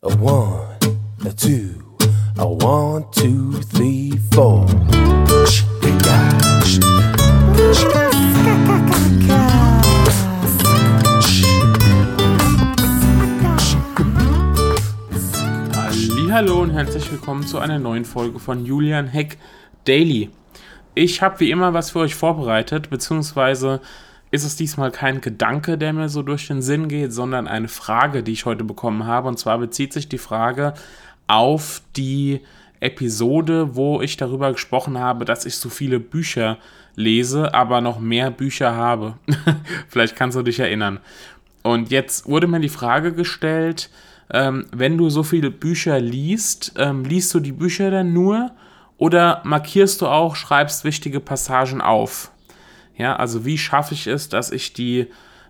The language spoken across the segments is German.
A one, a two, a one, two, three, four. Hallo und herzlich willkommen zu einer neuen Folge von Julian Heck Daily. Ich habe wie immer was für euch vorbereitet, beziehungsweise ist es diesmal kein Gedanke, der mir so durch den Sinn geht, sondern eine Frage, die ich heute bekommen habe. Und zwar bezieht sich die Frage auf die Episode, wo ich darüber gesprochen habe, dass ich so viele Bücher lese, aber noch mehr Bücher habe. Vielleicht kannst du dich erinnern. Und jetzt wurde mir die Frage gestellt, ähm, wenn du so viele Bücher liest, ähm, liest du die Bücher dann nur oder markierst du auch, schreibst wichtige Passagen auf? Ja, also wie schaffe ich es, dass ich die,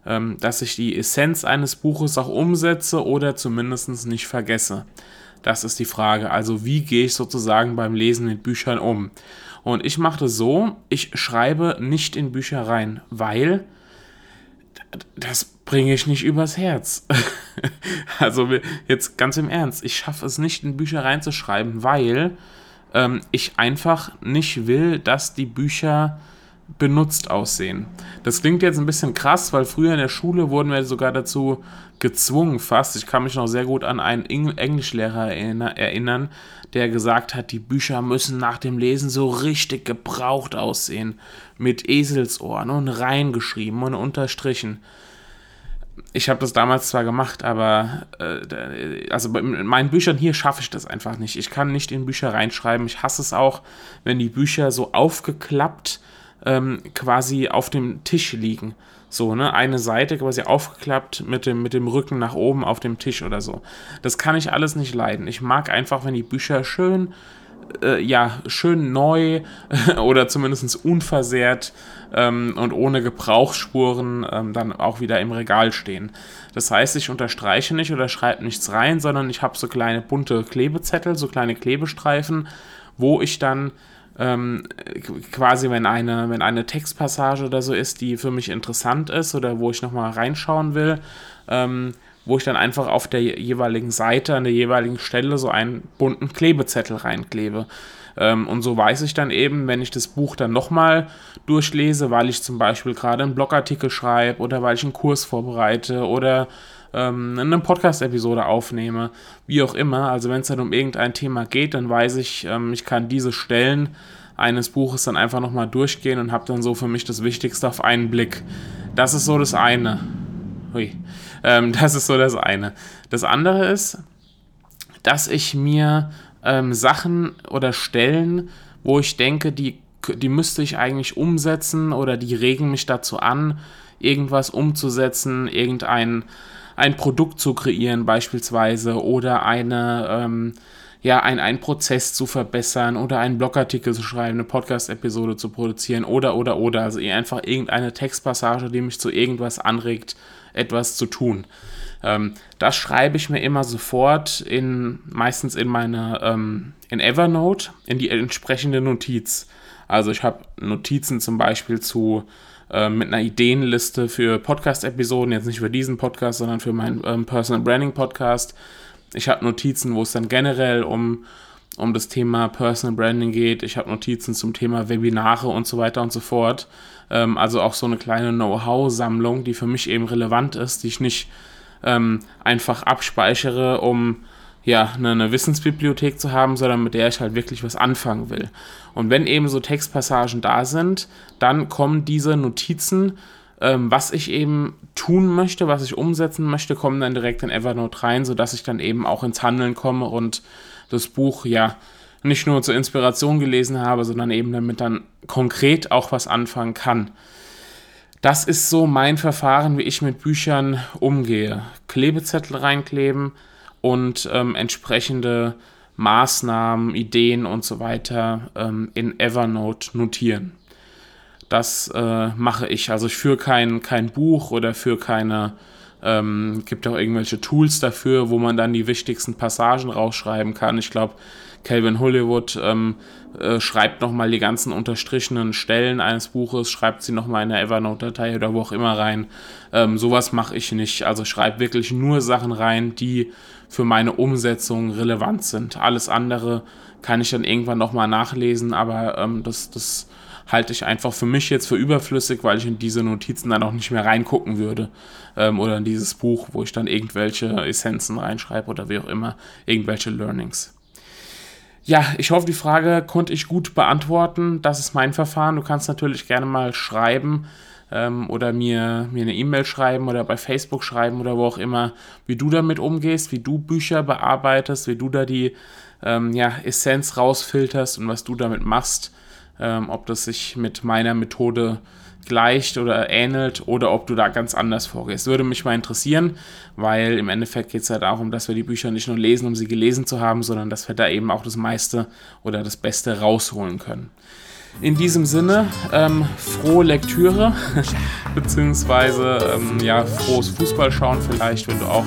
ähm, dass ich die Essenz eines Buches auch umsetze oder zumindest nicht vergesse? Das ist die Frage. Also wie gehe ich sozusagen beim Lesen mit Büchern um? Und ich mache das so, ich schreibe nicht in Bücher rein, weil das bringe ich nicht übers Herz. also jetzt ganz im Ernst, ich schaffe es nicht in Bücher reinzuschreiben, weil ähm, ich einfach nicht will, dass die Bücher benutzt aussehen. Das klingt jetzt ein bisschen krass, weil früher in der Schule wurden wir sogar dazu gezwungen fast. Ich kann mich noch sehr gut an einen Englischlehrer erinnern, der gesagt hat, die Bücher müssen nach dem Lesen so richtig gebraucht aussehen. Mit Eselsohren und reingeschrieben und unterstrichen. Ich habe das damals zwar gemacht, aber äh, also in meinen Büchern hier schaffe ich das einfach nicht. Ich kann nicht in Bücher reinschreiben. Ich hasse es auch, wenn die Bücher so aufgeklappt ähm, quasi auf dem Tisch liegen. So, ne, eine Seite quasi aufgeklappt mit dem, mit dem Rücken nach oben auf dem Tisch oder so. Das kann ich alles nicht leiden. Ich mag einfach, wenn die Bücher schön, äh, ja, schön neu oder zumindest unversehrt ähm, und ohne Gebrauchsspuren ähm, dann auch wieder im Regal stehen. Das heißt, ich unterstreiche nicht oder schreibe nichts rein, sondern ich habe so kleine bunte Klebezettel, so kleine Klebestreifen, wo ich dann ähm, quasi, wenn eine, wenn eine Textpassage oder so ist, die für mich interessant ist oder wo ich nochmal reinschauen will, ähm, wo ich dann einfach auf der jeweiligen Seite, an der jeweiligen Stelle so einen bunten Klebezettel reinklebe. Ähm, und so weiß ich dann eben, wenn ich das Buch dann nochmal durchlese, weil ich zum Beispiel gerade einen Blogartikel schreibe oder weil ich einen Kurs vorbereite oder ähm, eine Podcast-Episode aufnehme, wie auch immer. Also wenn es dann um irgendein Thema geht, dann weiß ich, ähm, ich kann diese Stellen eines Buches dann einfach nochmal durchgehen und habe dann so für mich das Wichtigste auf einen Blick. Das ist so das eine. Hui. Ähm, das ist so das eine. Das andere ist, dass ich mir ähm, Sachen oder Stellen, wo ich denke, die, die müsste ich eigentlich umsetzen oder die regen mich dazu an, irgendwas umzusetzen, irgendein ein Produkt zu kreieren beispielsweise oder eine, ähm, ja, ein, einen Prozess zu verbessern oder einen Blogartikel zu schreiben, eine Podcast-Episode zu produzieren oder, oder, oder. Also einfach irgendeine Textpassage, die mich zu irgendwas anregt, etwas zu tun. Ähm, das schreibe ich mir immer sofort in, meistens in meine, ähm, in Evernote, in die entsprechende Notiz. Also ich habe Notizen zum Beispiel zu äh, mit einer Ideenliste für Podcast-Episoden, jetzt nicht für diesen Podcast, sondern für meinen ähm, Personal Branding Podcast. Ich habe Notizen, wo es dann generell um, um das Thema Personal Branding geht. Ich habe Notizen zum Thema Webinare und so weiter und so fort. Ähm, also auch so eine kleine Know-how-Sammlung, die für mich eben relevant ist, die ich nicht ähm, einfach abspeichere, um ja, eine, eine, Wissensbibliothek zu haben, sondern mit der ich halt wirklich was anfangen will. Und wenn eben so Textpassagen da sind, dann kommen diese Notizen, ähm, was ich eben tun möchte, was ich umsetzen möchte, kommen dann direkt in Evernote rein, sodass ich dann eben auch ins Handeln komme und das Buch ja nicht nur zur Inspiration gelesen habe, sondern eben damit dann konkret auch was anfangen kann. Das ist so mein Verfahren, wie ich mit Büchern umgehe. Klebezettel reinkleben, und ähm, entsprechende Maßnahmen, Ideen und so weiter ähm, in Evernote notieren. Das äh, mache ich. Also ich führe kein, kein Buch oder für keine, ähm, gibt auch irgendwelche Tools dafür, wo man dann die wichtigsten Passagen rausschreiben kann. Ich glaube, Calvin Hollywood ähm, äh, schreibt nochmal die ganzen unterstrichenen Stellen eines Buches, schreibt sie nochmal in der Evernote-Datei oder wo auch immer rein. Ähm, sowas mache ich nicht. Also schreibe wirklich nur Sachen rein, die für meine Umsetzung relevant sind. Alles andere kann ich dann irgendwann nochmal nachlesen, aber ähm, das, das halte ich einfach für mich jetzt für überflüssig, weil ich in diese Notizen dann auch nicht mehr reingucken würde. Ähm, oder in dieses Buch, wo ich dann irgendwelche Essenzen reinschreibe oder wie auch immer, irgendwelche Learnings. Ja, ich hoffe, die Frage konnte ich gut beantworten. Das ist mein Verfahren. Du kannst natürlich gerne mal schreiben ähm, oder mir, mir eine E-Mail schreiben oder bei Facebook schreiben oder wo auch immer, wie du damit umgehst, wie du Bücher bearbeitest, wie du da die ähm, ja, Essenz rausfilterst und was du damit machst. Ähm, ob das sich mit meiner Methode gleicht oder ähnelt oder ob du da ganz anders vorgehst. Würde mich mal interessieren, weil im Endeffekt geht es ja darum, dass wir die Bücher nicht nur lesen, um sie gelesen zu haben, sondern dass wir da eben auch das meiste oder das Beste rausholen können. In diesem Sinne, ähm, frohe Lektüre, beziehungsweise ähm, ja, frohes Fußballschauen vielleicht, wenn du auch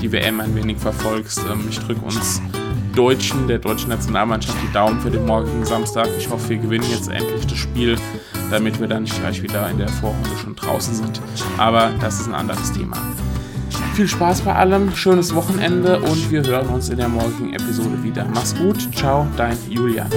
die WM ein wenig verfolgst. Ähm, ich drücke uns Deutschen, der deutschen Nationalmannschaft, die Daumen für den morgigen Samstag. Ich hoffe, wir gewinnen jetzt endlich das Spiel, damit wir dann nicht gleich wieder in der Vorrunde schon draußen sind. Aber das ist ein anderes Thema. Viel Spaß bei allem, schönes Wochenende und wir hören uns in der morgigen Episode wieder. Mach's gut, ciao, dein Julian.